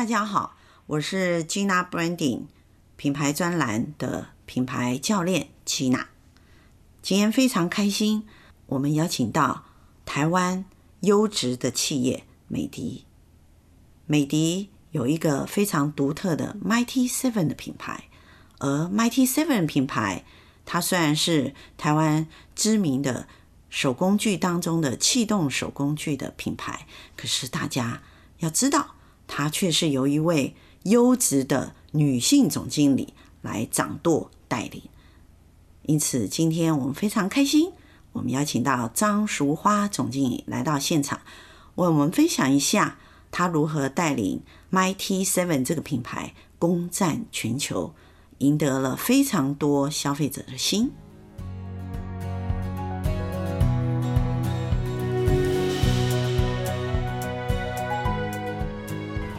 大家好，我是 Gina Branding 品牌专栏的品牌教练 Gina。今天非常开心，我们邀请到台湾优质的企业美的。美的有一个非常独特的 Mighty Seven 的品牌，而 Mighty Seven 品牌，它虽然是台湾知名的手工具当中的气动手工具的品牌，可是大家要知道。它却是由一位优质的女性总经理来掌舵带领，因此今天我们非常开心，我们邀请到张淑花总经理来到现场，为我们分享一下她如何带领 Mighty Seven 这个品牌攻占全球，赢得了非常多消费者的心。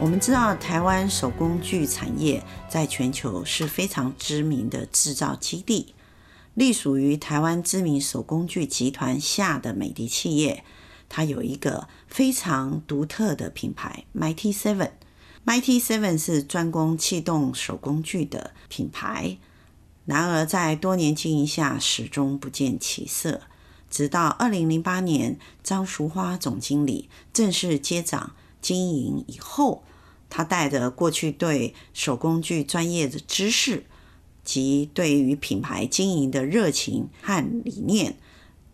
我们知道，台湾手工具产业在全球是非常知名的制造基地。隶属于台湾知名手工具集团下的美的企业，它有一个非常独特的品牌 Mighty Seven。Mighty Seven 是专攻气动手工具的品牌，然而在多年经营下，始终不见起色。直到二零零八年，张淑花总经理正式接掌经营以后。他带着过去对手工具专业的知识及对于品牌经营的热情和理念，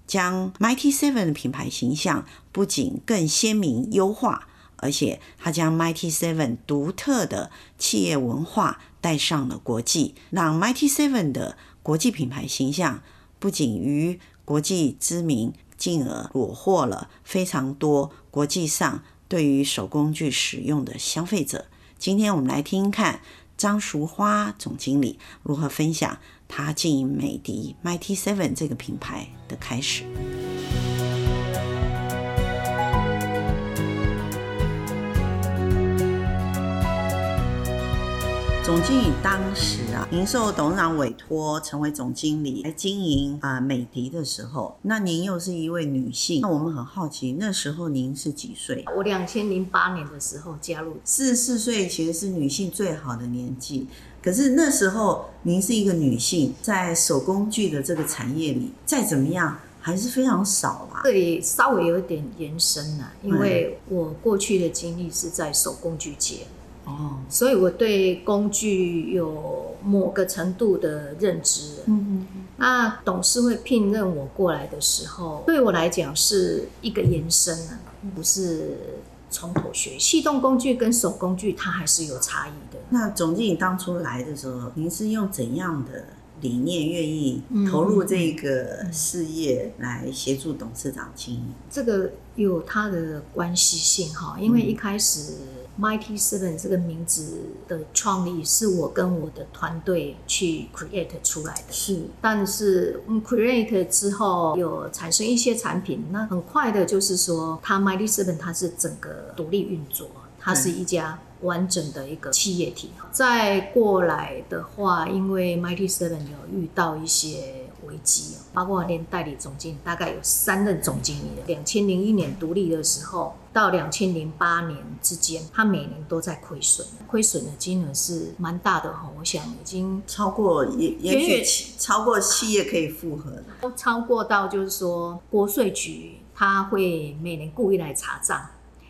将 Mighty Seven 的品牌形象不仅更鲜明优化，而且他将 Mighty Seven 独特的企业文化带上了国际，让 Mighty Seven 的国际品牌形象不仅于国际知名，进而虏获了非常多国际上。对于手工具使用的消费者，今天我们来听听看张淑花总经理如何分享他经营美的 Mighty Seven 这个品牌的开始。总经理当时啊，您受董事长委托成为总经理来经营啊美的的时候，那您又是一位女性，那我们很好奇，那时候您是几岁？我两千零八年的时候加入，四十四岁其实是女性最好的年纪。可是那时候您是一个女性，在手工具的这个产业里，再怎么样还是非常少啦。这里稍微有点延伸了，因为我过去的经历是在手工具界。哦，所以我对工具有某个程度的认知。嗯嗯嗯。那董事会聘任我过来的时候，对我来讲是一个延伸啊，不是从头学。气动工具跟手工具它还是有差异的。那总经理当初来的时候，您是用怎样的理念愿意投入这个事业来协助董事长经营？这个有它的关系性哈，因为一开始。Mighty Seven 这个名字的创立是我跟我的团队去 create 出来的，是。但是我们 create 之后有产生一些产品，那很快的就是说，它 Mighty Seven 它是整个独立运作，它是一家完整的一个企业体。再过来的话，因为 Mighty Seven 有遇到一些。危机，包括连代理总经理大概有三任总经理。两千零一年独立的时候，到两千零八年之间，他每年都在亏损，亏损的金额是蛮大的哈。我想已经超过也也许超过企业可以负荷的，都超过到就是说国税局他会每年故意来查账，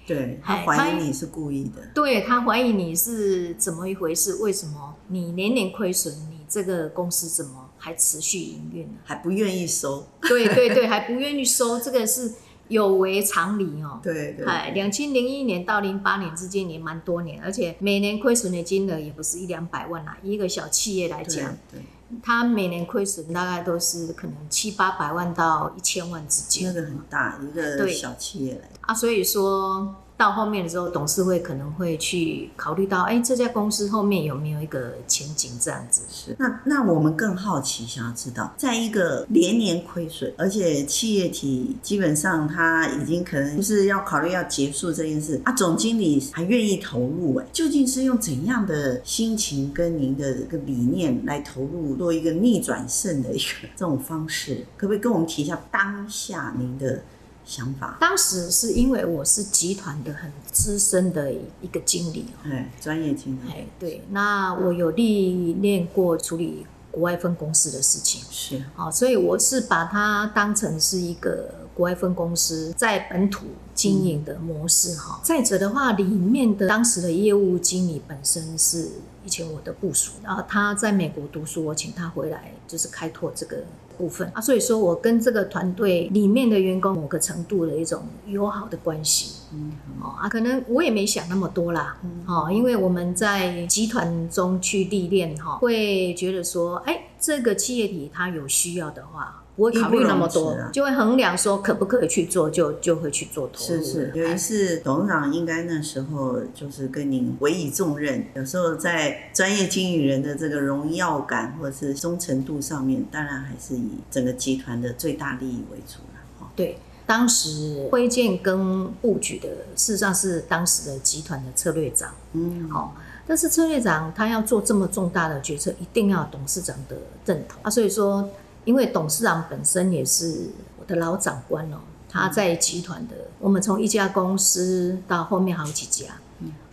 对，他怀疑你是故意的，对，他怀疑你是怎么一回事？为什么你年年亏损？你这个公司怎么？还持续营运呢，还不愿意收。对对对，还不愿意收，这个是有违常理哦。对对。哎，两千零一年到零八年之间也蛮多年，而且每年亏损的金额也不是一两百万啦。一个小企业来讲，对，对，他每年亏损大概都是可能七八百万到一千万之间。那个很大，一个小企业来啊，所以说。到后面的时候，董事会可能会去考虑到，哎，这家公司后面有没有一个前景这样子？是。那那我们更好奇，想要知道，在一个连年亏损，而且企业体基本上他已经可能就是要考虑要结束这件事啊，总经理还愿意投入，哎，究竟是用怎样的心情跟您的一个理念来投入，做一个逆转胜的一个 这种方式？可不可以跟我们提一下当下您的？想法？当时是因为我是集团的很资深的一个经理，哎，专业经理，哎，对，那我有历练过处理国外分公司的事情，是，好，所以我是把它当成是一个国外分公司在本土经营的模式哈。嗯、再者的话，里面的当时的业务经理本身是以前我的部署，然后他在美国读书，我请他回来就是开拓这个。部分啊，所以说我跟这个团队里面的员工某个程度的一种友好的关系，嗯，哦啊，可能我也没想那么多啦，嗯，哦，因为我们在集团中去历练哈，会觉得说，哎，这个企业体它有需要的话。不会考虑那么多，啊、就会衡量说可不可以去做，就就会去做投入。是是，尤其是董事长应该那时候就是跟您委以重任，有时候在专业经理人的这个荣耀感或者是忠诚度上面，当然还是以整个集团的最大利益为主了。对，当时推荐跟布局的事实上是当时的集团的策略长。嗯，好，但是策略长他要做这么重大的决策，一定要董事长的认同啊，所以说。因为董事长本身也是我的老长官哦，他在集团的，我们从一家公司到后面好几家，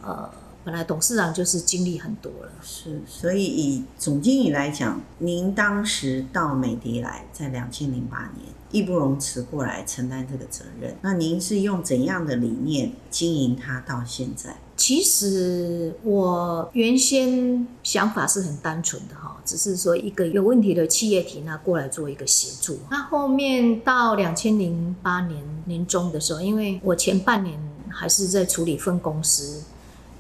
呃，本来董事长就是经历很多了。是，所以以总经理来讲，您当时到美的来，在两千零八年，义不容辞过来承担这个责任。那您是用怎样的理念经营它到现在？其实我原先想法是很单纯的哈，只是说一个有问题的企业体，那过来做一个协助。那后面到两千零八年年中的时候，因为我前半年还是在处理分公司，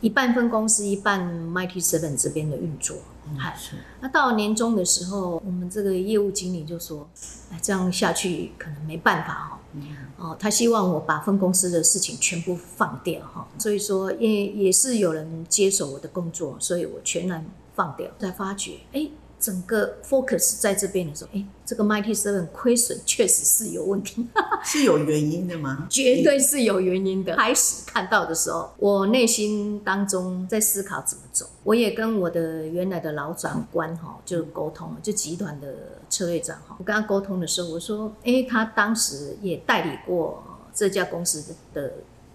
一半分公司，一半 Mighty Seven 这边的运作。嗯，是。那到年终的时候，我们这个业务经理就说：“哎，这样下去可能没办法哈。”哦，他希望我把分公司的事情全部放掉哈，所以说也也是有人接手我的工作，所以我全然放掉，才发觉哎。整个 focus 在这边的时候，哎，这个 Mighty Seven 亏损确实是有问题，是有原因的吗？绝对是有原因的。开始看到的时候，我内心当中在思考怎么走。我也跟我的原来的老长官哈就沟通，就集团的策略长哈，我跟他沟通的时候，我说，哎，他当时也代理过这家公司的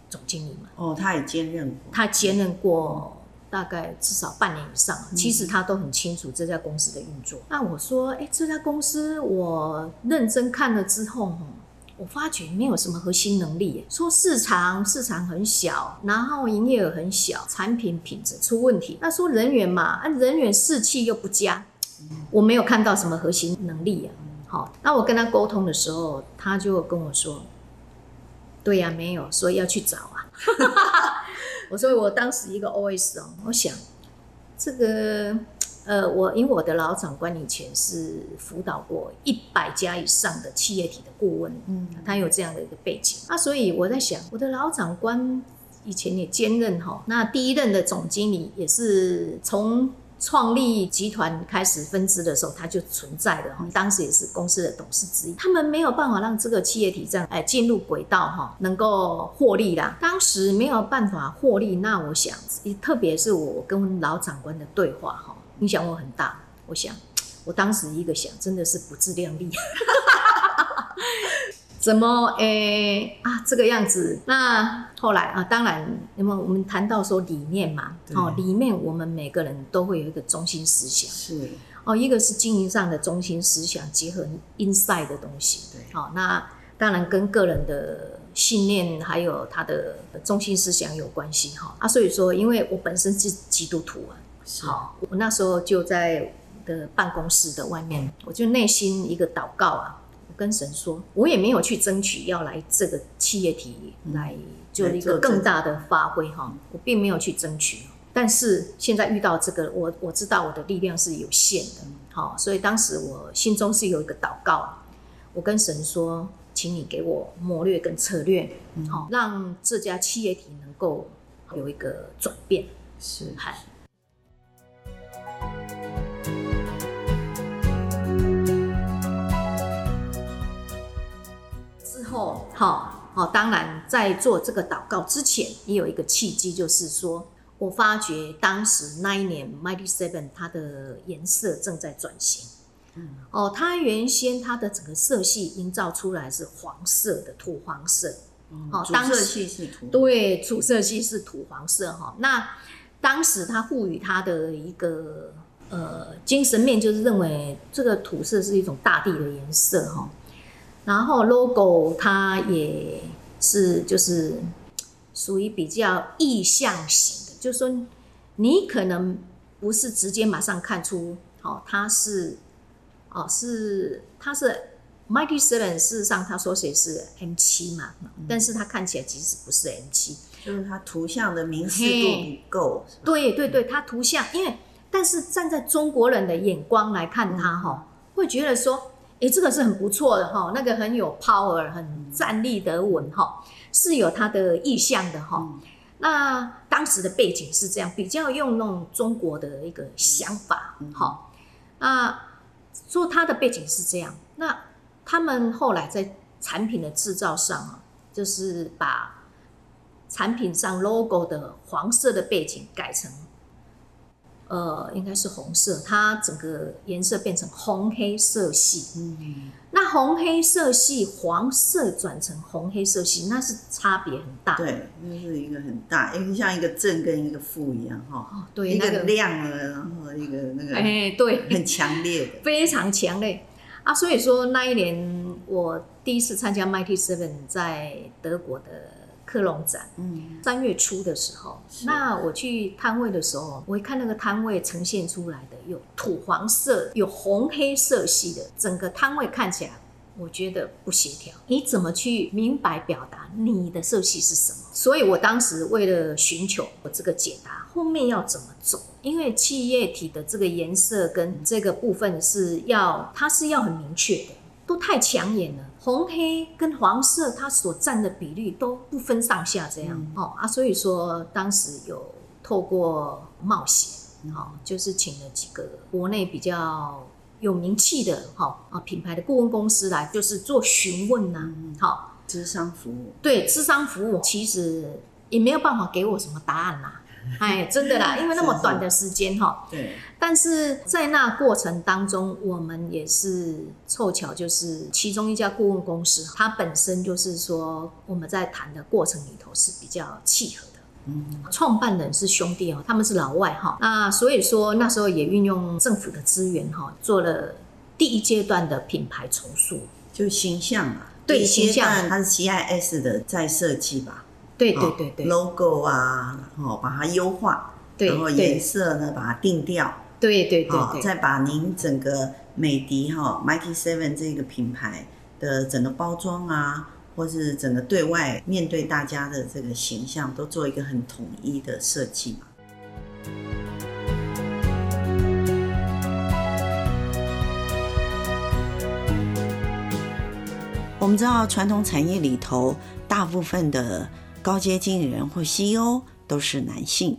总经理嘛？哦，他也兼任过，他兼任过。大概至少半年以上，其实他都很清楚这家公司的运作。那我说，哎，这家公司我认真看了之后，我发觉没有什么核心能力。说市场市场很小，然后营业额很小，产品品质出问题。那说人员嘛，啊人员士气又不佳，我没有看到什么核心能力啊。好，那我跟他沟通的时候，他就跟我说，对呀，没有，所以要去找啊。我所以，我当时一个 OS 哦，我想这个呃，我因为我的老长官以前是辅导过一百家以上的企业体的顾问，嗯，他有这样的一个背景啊，所以我在想，我的老长官以前也兼任哈，那第一任的总经理也是从。创立集团开始分支的时候，它就存在的哈。当时也是公司的董事之一，他们没有办法让这个企业体这样哎进入轨道哈，能够获利啦。当时没有办法获利，那我想，特别是我跟老长官的对话哈，影响我很大。我想，我当时一个想，真的是不自量力。怎么诶、欸、啊这个样子？那后来啊，当然，那么我们谈到说理念嘛，哦，里面我们每个人都会有一个中心思想，是。哦，一个是经营上的中心思想，结合 inside 的东西，对，好、哦，那当然跟个人的信念还有他的中心思想有关系哈。啊，所以说，因为我本身是基督徒啊，是。好，我那时候就在的办公室的外面，我就内心一个祷告啊。跟神说，我也没有去争取要来这个企业体来做一个更大的发挥哈，我并没有去争取。但是现在遇到这个，我我知道我的力量是有限的，好，所以当时我心中是有一个祷告，我跟神说，请你给我谋略跟策略，好，让这家企业体能够有一个转变，是嗨。后，好好，当然在做这个祷告之前，也有一个契机，就是说我发觉当时那一年 Mighty Seven 它的颜色正在转型，哦，它原先它的整个色系营造出来是黄色的土黄色。哦，主色系是土。对，主色系是土黄色哈。那当时它赋予它的一个呃精神面，就是认为这个土色是一种大地的颜色哈。然后 logo 它也是就是属于比较意象型的，就是说你可能不是直接马上看出，哦，它是，哦，是它是 Mighty Seven，事实上它说谁是 M 七嘛，嗯，但是它看起来其实不是 M 七，就是它图像的明示度不够。对对对，它图像，因为但是站在中国人的眼光来看它哈，会觉得说。哎，这个是很不错的哈，那个很有 power，很站立得稳哈，是有它的意向的哈。嗯、那当时的背景是这样，比较用那种中国的一个想法哈。那说它的背景是这样，那他们后来在产品的制造上啊，就是把产品上 logo 的黄色的背景改成。呃，应该是红色，它整个颜色变成红黑色系。嗯，那红黑色系，黄色转成红黑色系，那是差别很大。对，那是一个很大，因为像一个正跟一个负一样哈。哦，对，一个亮了，然后一个那个，哎，对，很强烈的，非常强烈啊！所以说那一年我第一次参加 Mighty Seven 在德国的。科隆展，嗯，三月初的时候，那我去摊位的时候，我一看那个摊位呈现出来的有土黄色、有红黑色系的，整个摊位看起来，我觉得不协调。你怎么去明白表达你的色系是什么？所以我当时为了寻求我这个解答，后面要怎么走？因为气液体的这个颜色跟这个部分是要，它是要很明确的，都太抢眼了。红黑跟黄色，它所占的比例都不分上下，这样、嗯、哦啊，所以说当时有透过冒险，好、嗯，就是请了几个国内比较有名气的哈啊品牌的顾问公司来，就是做询问呐，好，咨商服务，对，智商服务其实也没有办法给我什么答案呐。哎，真的啦，因为那么短的时间哈。对。但是在那过程当中，我们也是凑巧，就是其中一家顾问公司，它本身就是说我们在谈的过程里头是比较契合的。嗯。创办人是兄弟哦，他们是老外哈。那所以说那时候也运用政府的资源哈，做了第一阶段的品牌重塑，就形象嘛。对，形象。它是 CIS 的再设计吧。对对对对，logo 啊，哦，把它优化，然后颜色呢，把它定调，对对对，再把您整个美的哈 Mighty Seven 这个品牌的整个包装啊，或是整个对外面对大家的这个形象，都做一个很统一的设计嘛。我们知道传统产业里头大部分的。高阶经理人或 CEO 都是男性，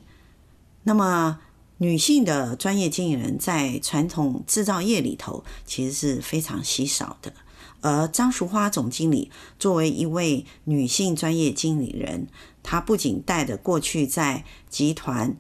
那么女性的专业经理人在传统制造业里头其实是非常稀少的。而张淑花总经理作为一位女性专业经理人，她不仅带着过去在集团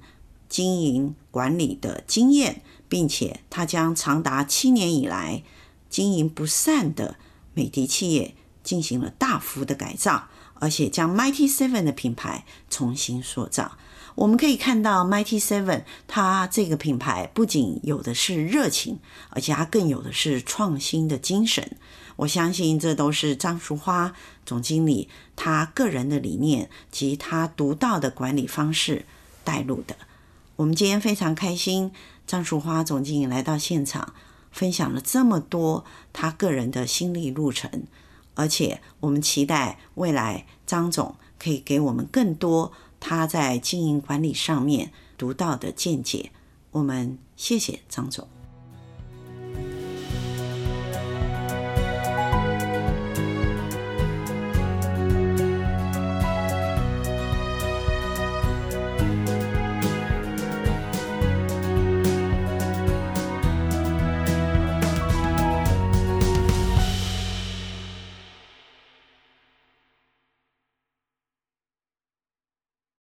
经营管理的经验，并且她将长达七年以来经营不善的美的企业进行了大幅的改造。而且将 Mighty Seven 的品牌重新塑造，我们可以看到 Mighty Seven 它这个品牌不仅有的是热情，而且它更有的是创新的精神。我相信这都是张淑花总经理他个人的理念及他独到的管理方式带入的。我们今天非常开心，张淑花总经理来到现场，分享了这么多他个人的心历路程。而且，我们期待未来张总可以给我们更多他在经营管理上面独到的见解。我们谢谢张总。